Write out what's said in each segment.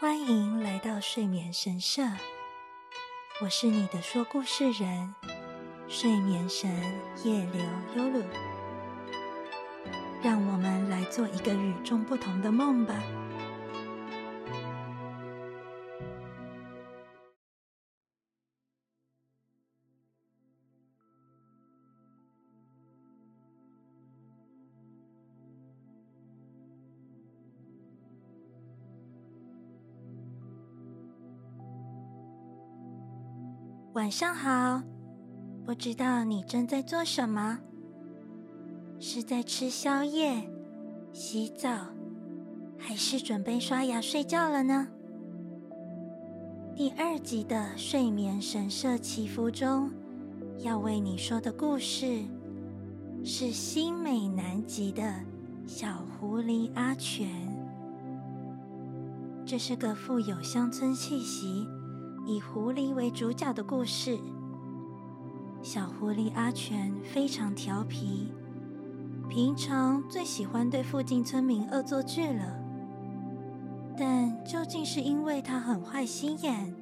欢迎来到睡眠神社，我是你的说故事人，睡眠神夜流优鲁。让我们来做一个与众不同的梦吧。晚上好，不知道你正在做什么？是在吃宵夜、洗澡，还是准备刷牙睡觉了呢？第二集的睡眠神社祈福中，要为你说的故事是新美南极的小狐狸阿全。这是个富有乡村气息。以狐狸为主角的故事。小狐狸阿全非常调皮，平常最喜欢对附近村民恶作剧了。但究竟是因为他很坏心眼，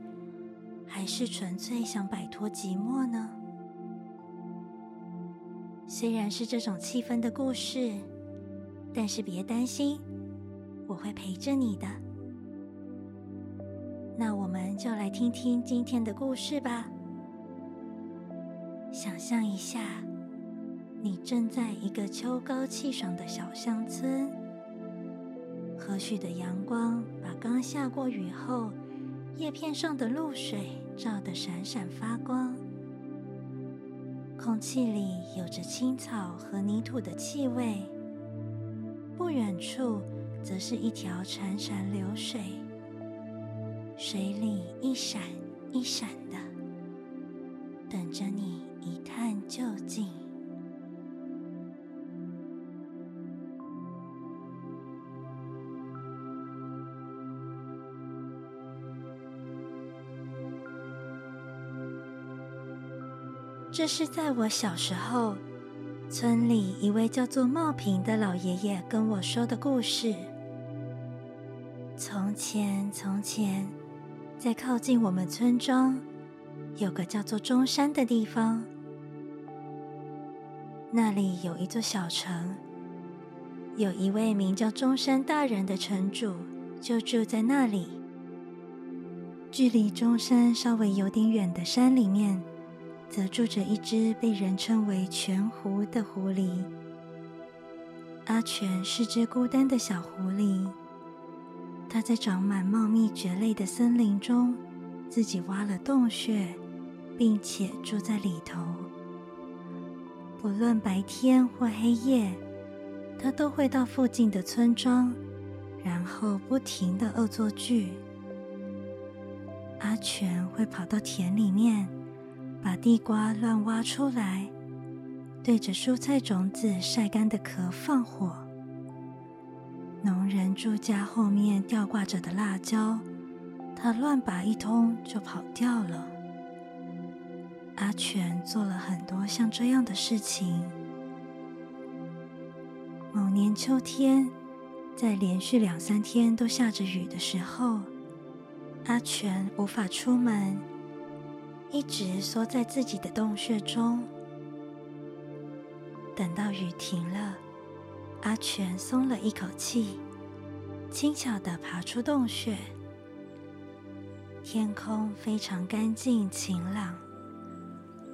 还是纯粹想摆脱寂寞呢？虽然是这种气氛的故事，但是别担心，我会陪着你的。那我们就来听听今天的故事吧。想象一下，你正在一个秋高气爽的小乡村，和煦的阳光把刚下过雨后叶片上的露水照得闪闪发光，空气里有着青草和泥土的气味。不远处则是一条潺潺流水。水里一闪一闪的，等着你一探究竟。这是在我小时候，村里一位叫做茂平的老爷爷跟我说的故事。从前，从前。在靠近我们村庄，有个叫做中山的地方。那里有一座小城，有一位名叫中山大人的城主，就住在那里。距离中山稍微有点远的山里面，则住着一只被人称为全狐的狐狸。阿全是只孤单的小狐狸。他在长满茂密蕨类的森林中，自己挖了洞穴，并且住在里头。不论白天或黑夜，他都会到附近的村庄，然后不停的恶作剧。阿全会跑到田里面，把地瓜乱挖出来，对着蔬菜种子晒干的壳放火。农人住家后面吊挂着的辣椒，他乱拔一通就跑掉了。阿全做了很多像这样的事情。某年秋天，在连续两三天都下着雨的时候，阿全无法出门，一直缩在自己的洞穴中。等到雨停了。阿全松了一口气，轻巧地爬出洞穴。天空非常干净晴朗，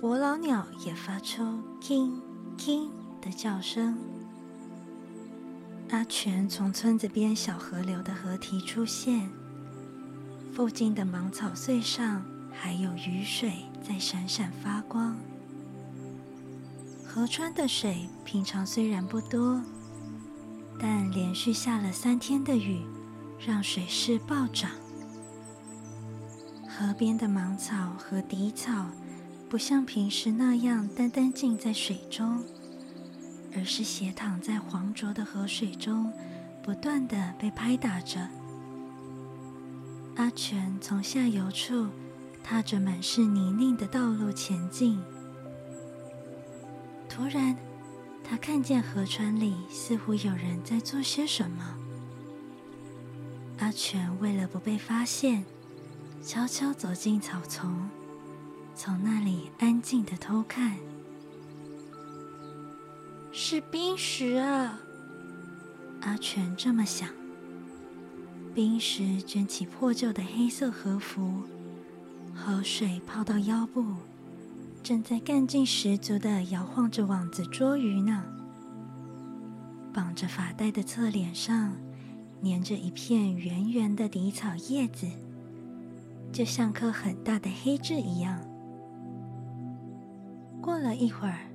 伯劳鸟也发出 “king king” 的叫声。阿全从村子边小河流的河堤出现，附近的芒草穗上还有雨水在闪闪发光。河川的水平常虽然不多。但连续下了三天的雨，让水势暴涨。河边的芒草和荻草不像平时那样单单浸在水中，而是斜躺在黄浊的河水中，不断的被拍打着。阿全从下游处踏着满是泥泞的道路前进，突然。他看见河川里似乎有人在做些什么。阿全为了不被发现，悄悄走进草丛，从那里安静的偷看。是冰石啊！阿全这么想。冰石卷起破旧的黑色和服，河水泡到腰部，正在干劲十足的摇晃着网子捉鱼呢。绑着发带的侧脸上，粘着一片圆圆的底草叶子，就像颗很大的黑痣一样。过了一会儿，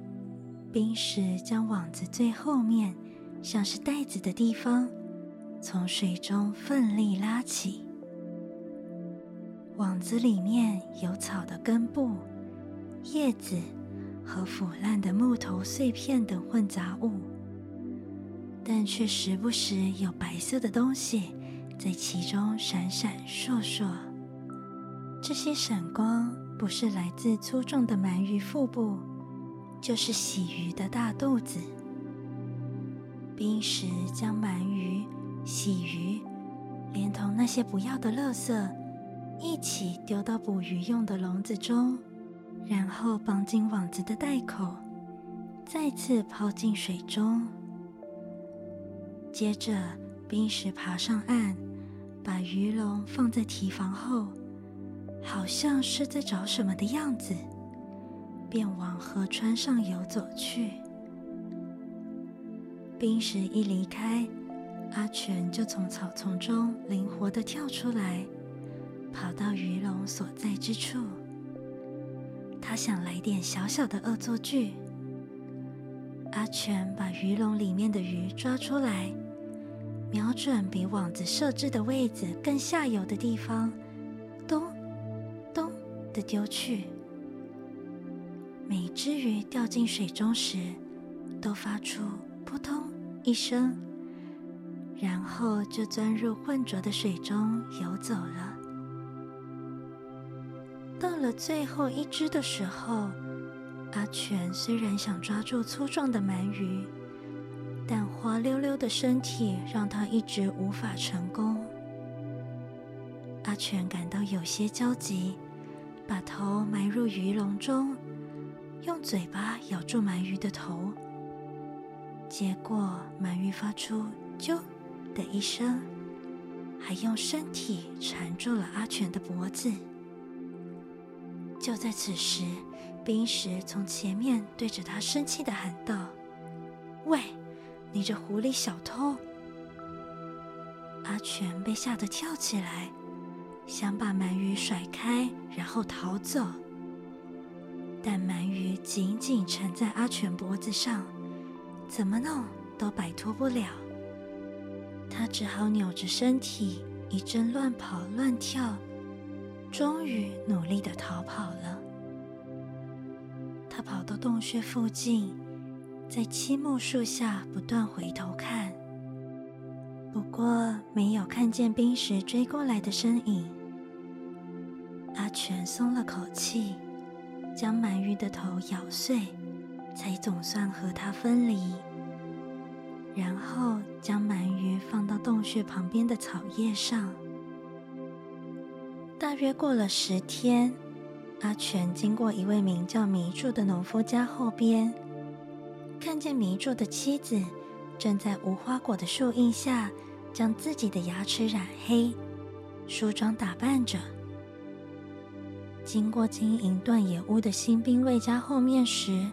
冰石将网子最后面，像是袋子的地方。从水中奋力拉起，网子里面有草的根部、叶子和腐烂的木头碎片等混杂物，但却时不时有白色的东西在其中闪闪烁烁。这些闪光不是来自粗重的鳗鱼腹部，就是洗鱼的大肚子。冰石将鳗鱼。洗鱼，连同那些不要的垃圾一起丢到捕鱼用的笼子中，然后绑紧网子的袋口，再次抛进水中。接着，冰石爬上岸，把鱼笼放在提防后，好像是在找什么的样子，便往河川上游走去。冰石一离开。阿全就从草丛中灵活地跳出来，跑到鱼笼所在之处。他想来点小小的恶作剧。阿全把鱼笼里面的鱼抓出来，瞄准比网子设置的位置更下游的地方，咚咚的丢去。每只鱼掉进水中时，都发出扑通一声。然后就钻入浑浊的水中游走了。到了最后一只的时候，阿全虽然想抓住粗壮的鳗鱼，但滑溜溜的身体让他一直无法成功。阿全感到有些焦急，把头埋入鱼笼中，用嘴巴咬住鳗鱼的头。结果鳗鱼发出“啾”。的一声，还用身体缠住了阿全的脖子。就在此时，冰石从前面对着他生气的喊道：“喂，你这狐狸小偷！”阿全被吓得跳起来，想把鳗鱼甩开，然后逃走。但鳗鱼紧紧缠在阿全脖子上，怎么弄都摆脱不了。他只好扭着身体，一阵乱跑乱跳，终于努力的逃跑了。他跑到洞穴附近，在漆木树下不断回头看，不过没有看见冰石追过来的身影。阿全松了口气，将鳗鱼的头咬碎，才总算和它分离。然后将鳗鱼放到洞穴旁边的草叶上。大约过了十天，阿全经过一位名叫迷柱的农夫家后边，看见迷柱的妻子正在无花果的树荫下将自己的牙齿染黑，梳妆打扮着。经过经营断野屋的新兵卫家后面时，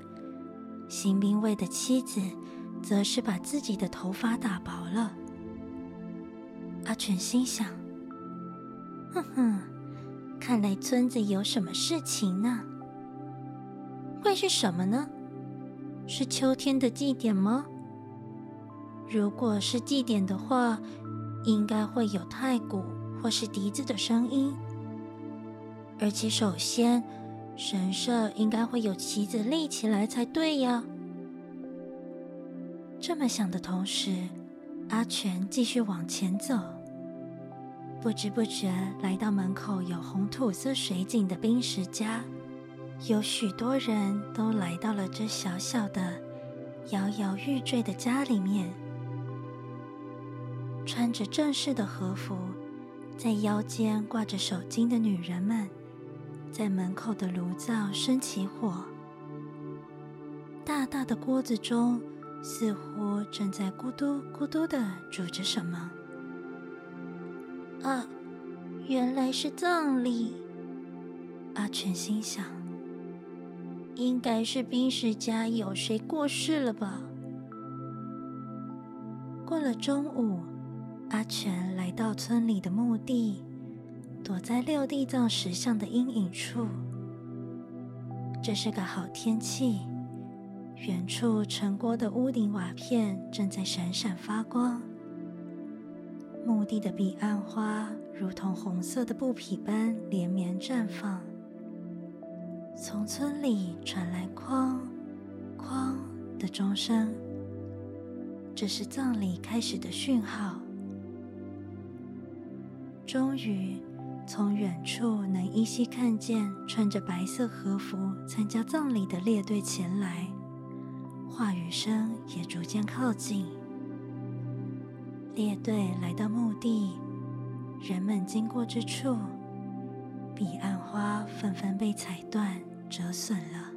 新兵卫的妻子。则是把自己的头发打薄了。阿全心想：“哼哼，看来村子有什么事情呢？会是什么呢？是秋天的祭典吗？如果是祭典的话，应该会有太鼓或是笛子的声音。而且，首先，神社应该会有旗子立起来才对呀。”这么想的同时，阿全继续往前走。不知不觉来到门口有红土色水井的冰石家，有许多人都来到了这小小的、摇摇欲坠的家里面。穿着正式的和服、在腰间挂着手巾的女人们，在门口的炉灶生起火。大大的锅子中似乎正在咕嘟咕嘟的煮着什么。啊，原来是葬礼！阿全心想，应该是冰石家有谁过世了吧。过了中午。阿全来到村里的墓地，躲在六地藏石像的阴影处。这是个好天气，远处城郭的屋顶瓦片正在闪闪发光。墓地的彼岸花如同红色的布匹般连绵绽放。从村里传来哐哐的钟声，这是葬礼开始的讯号。终于，从远处能依稀看见穿着白色和服参加葬礼的列队前来，话语声也逐渐靠近。列队来到墓地，人们经过之处，彼岸花纷纷被踩断、折损了。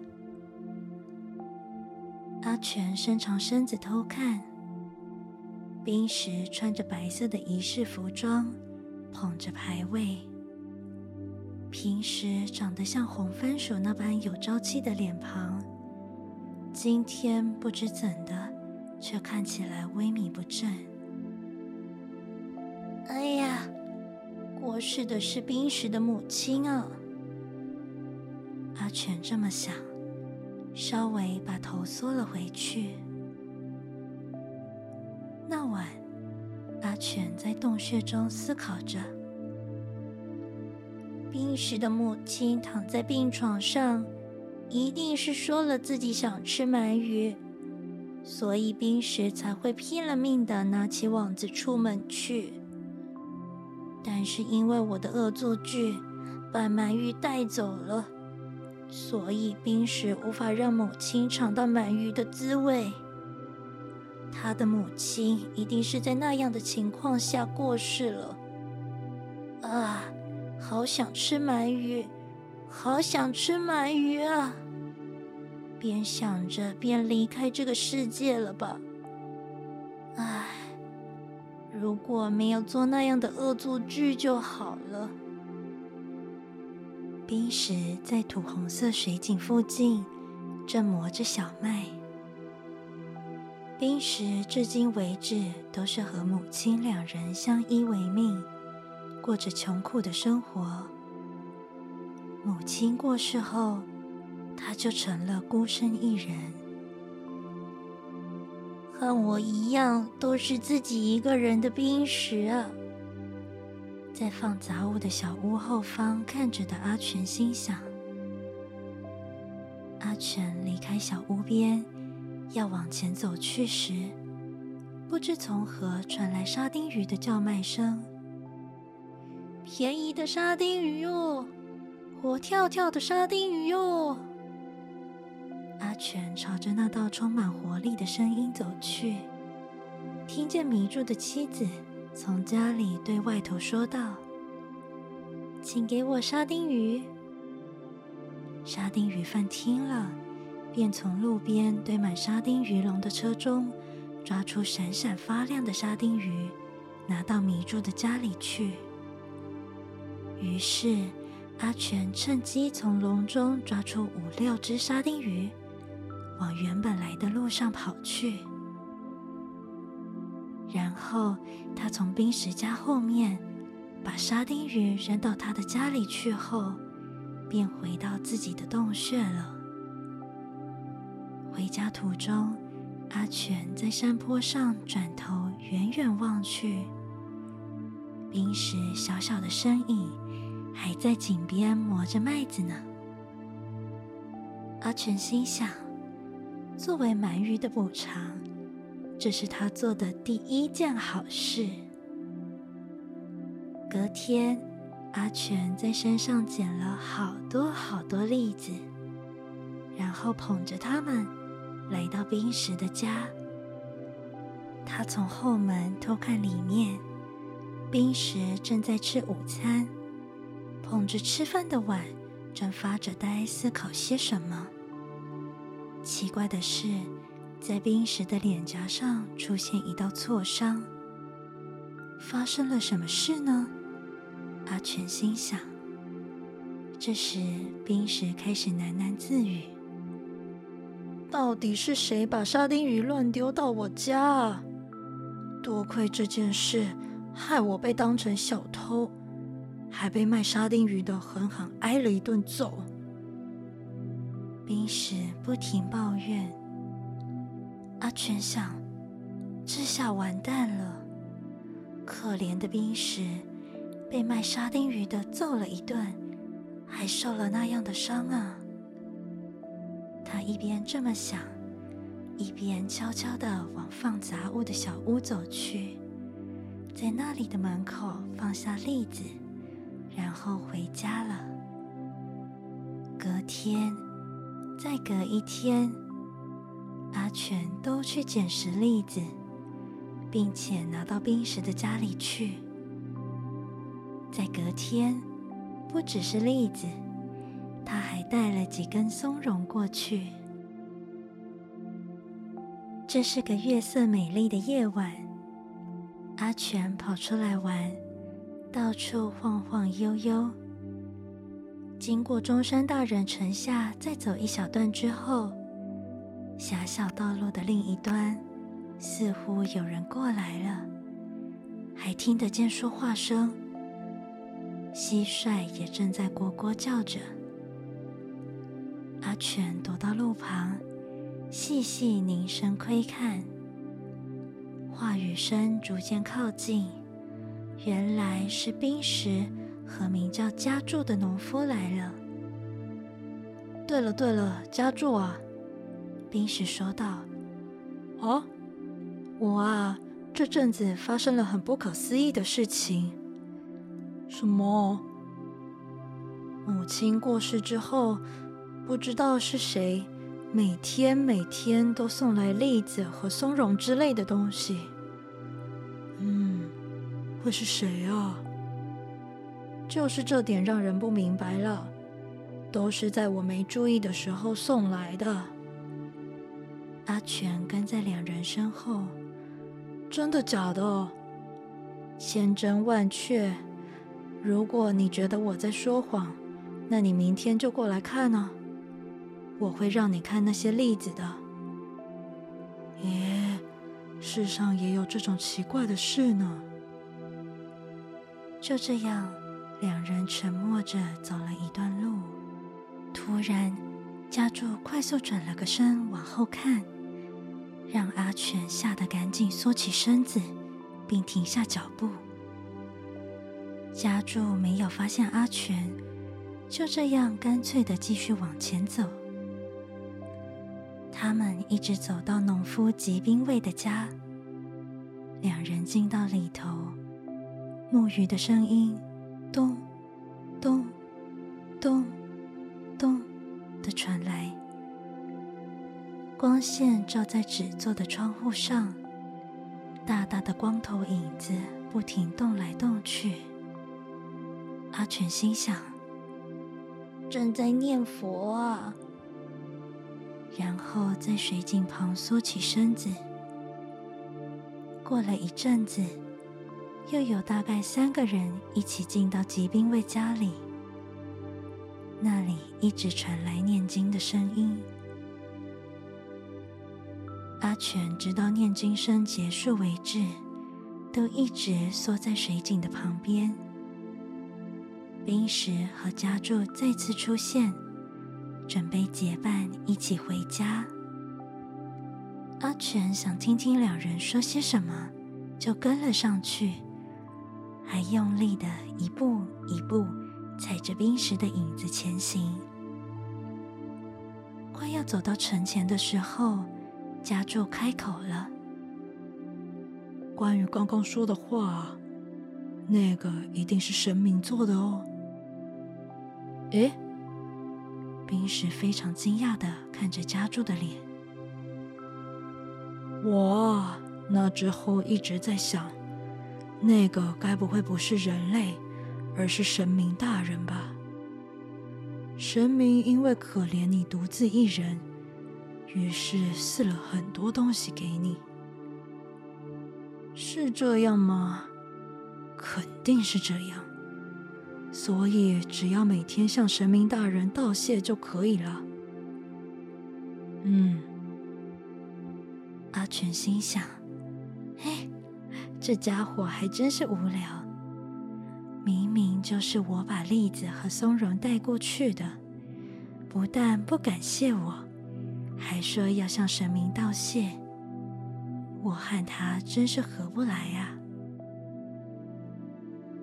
阿全伸长身子偷看，冰石穿着白色的仪式服装。捧着牌位，平时长得像红番薯那般有朝气的脸庞，今天不知怎的，却看起来萎靡不振。过世的是冰石的母亲啊！阿全这么想，稍微把头缩了回去。那晚。阿全在洞穴中思考着：冰石的母亲躺在病床上，一定是说了自己想吃鳗鱼，所以冰石才会拼了命的拿起网子出门去。但是因为我的恶作剧把鳗鱼带走了，所以冰石无法让母亲尝到鳗鱼的滋味。他的母亲一定是在那样的情况下过世了。啊，好想吃鳗鱼，好想吃鳗鱼啊！边想着边离开这个世界了吧。唉，如果没有做那样的恶作剧就好了。冰石在土红色水井附近正磨着小麦。冰石至今为止都是和母亲两人相依为命，过着穷苦的生活。母亲过世后，他就成了孤身一人，和我一样都是自己一个人的冰石啊！在放杂物的小屋后方看着的阿全心想：阿全离开小屋边。要往前走去时，不知从何传来沙丁鱼的叫卖声。便宜的沙丁鱼哟，活跳跳的沙丁鱼哟！阿全朝着那道充满活力的声音走去，听见迷住的妻子从家里对外头说道：“请给我沙丁鱼。”沙丁鱼贩听了。便从路边堆满沙丁鱼笼的车中抓出闪闪发亮的沙丁鱼，拿到迷住的家里去。于是阿全趁机从笼中抓出五六只沙丁鱼，往原本来的路上跑去。然后他从冰石家后面把沙丁鱼扔到他的家里去后，便回到自己的洞穴了。回家途中，阿全在山坡上转头，远远望去，冰石小小的身影还在井边磨着麦子呢。阿全心想，作为鳗鱼的补偿，这是他做的第一件好事。隔天，阿全在山上捡了好多好多栗子，然后捧着它们。来到冰石的家，他从后门偷看里面，冰石正在吃午餐，捧着吃饭的碗，正发着呆思考些什么。奇怪的是，在冰石的脸颊上出现一道挫伤。发生了什么事呢？阿全心想。这时，冰石开始喃喃自语：“到底是谁把沙丁鱼乱丢到我家？多亏这件事，害我被当成小偷，还被卖沙丁鱼的狠狠挨了一顿揍。”冰石不停抱怨。阿全想：这下完蛋了，可怜的冰石被卖沙丁鱼的揍了一顿，还受了那样的伤啊！他一边这么想，一边悄悄地往放杂物的小屋走去，在那里的门口放下栗子，然后回家了。隔天。再隔一天，阿全都去捡拾栗子，并且拿到冰石的家里去。在隔天，不只是栗子，他还带了几根松茸过去。这是个月色美丽的夜晚，阿全跑出来玩，到处晃晃悠悠。经过中山大人城下，再走一小段之后，狭小道路的另一端，似乎有人过来了，还听得见说话声。蟋蟀也正在咕咕叫着。阿全躲到路旁，细细凝神窥看，话语声逐渐靠近，原来是冰石。和名叫家柱的农夫来了。对了对了，家柱啊，冰石说道：“啊，我啊，这阵子发生了很不可思议的事情。什么？母亲过世之后，不知道是谁，每天每天都送来栗子和松茸之类的东西。嗯，会是谁啊？”就是这点让人不明白了，都是在我没注意的时候送来的。阿全跟在两人身后，真的假的？千真万确。如果你觉得我在说谎，那你明天就过来看呢。我会让你看那些例子的。耶，世上也有这种奇怪的事呢。就这样。两人沉默着走了一段路，突然，家柱快速转了个身往后看，让阿全吓得赶紧缩起身子，并停下脚步。家柱没有发现阿全，就这样干脆的继续往前走。他们一直走到农夫吉兵卫的家，两人进到里头，木鱼的声音。咚，咚，咚，咚的传来。光线照在纸做的窗户上，大大的光头影子不停动来动去。阿全心想：正在念佛啊。然后在水井旁缩起身子。过了一阵子。又有大概三个人一起进到吉兵卫家里，那里一直传来念经的声音。阿全直到念经声结束为止，都一直缩在水井的旁边。冰石和家柱再次出现，准备结伴一起回家。阿全想听听两人说些什么，就跟了上去。还用力的一步一步踩着冰石的影子前行，快要走到城前的时候，家柱开口了：“关于刚刚说的话，那个一定是神明做的哦。”诶，冰石非常惊讶的看着家柱的脸。我那之后一直在想。那个该不会不是人类，而是神明大人吧？神明因为可怜你独自一人，于是赐了很多东西给你。是这样吗？肯定是这样。所以只要每天向神明大人道谢就可以了。嗯，阿全心想：“，这家伙还真是无聊。明明就是我把栗子和松茸带过去的，不但不感谢我，还说要向神明道谢。我和他真是合不来呀。”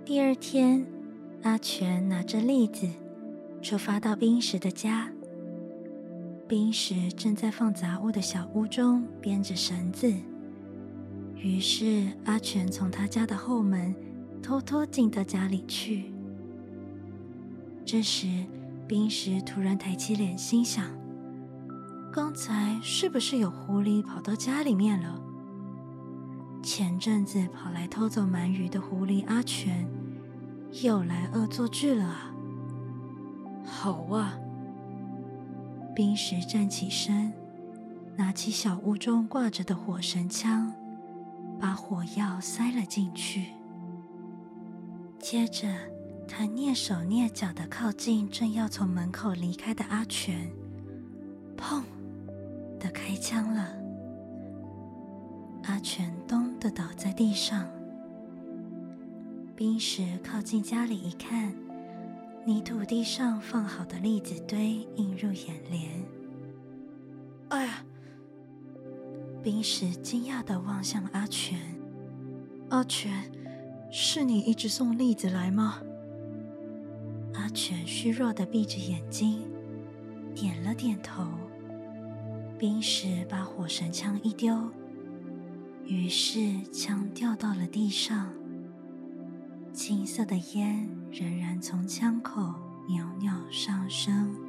第二天，阿全拿着栗子出发到冰石的家。冰石正在放杂物的小屋中编着绳子，于是阿全从他家的后门偷偷进到家里去。这时，冰石突然抬起脸，心想：“刚才是不是有狐狸跑到家里面了？前阵子跑来偷走鳗鱼的狐狸阿全，又来恶作剧了啊！好啊！”冰石站起身，拿起小屋中挂着的火神枪，把火药塞了进去。接着，他蹑手蹑脚的靠近正要从门口离开的阿全，砰的开枪了。阿全咚的倒在地上。冰石靠近家里一看。泥土地上放好的栗子堆映入眼帘。哎呀！冰石惊讶的望向阿全。阿全，是你一直送栗子来吗？阿全虚弱的闭着眼睛，点了点头。冰石把火神枪一丢，于是枪掉到了地上。青色的烟仍然从枪口袅袅上升。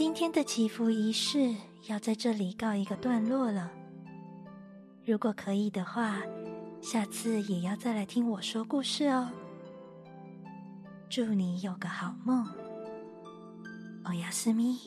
今天的祈福仪式要在这里告一个段落了。如果可以的话，下次也要再来听我说故事哦。祝你有个好梦，欧亚斯咪。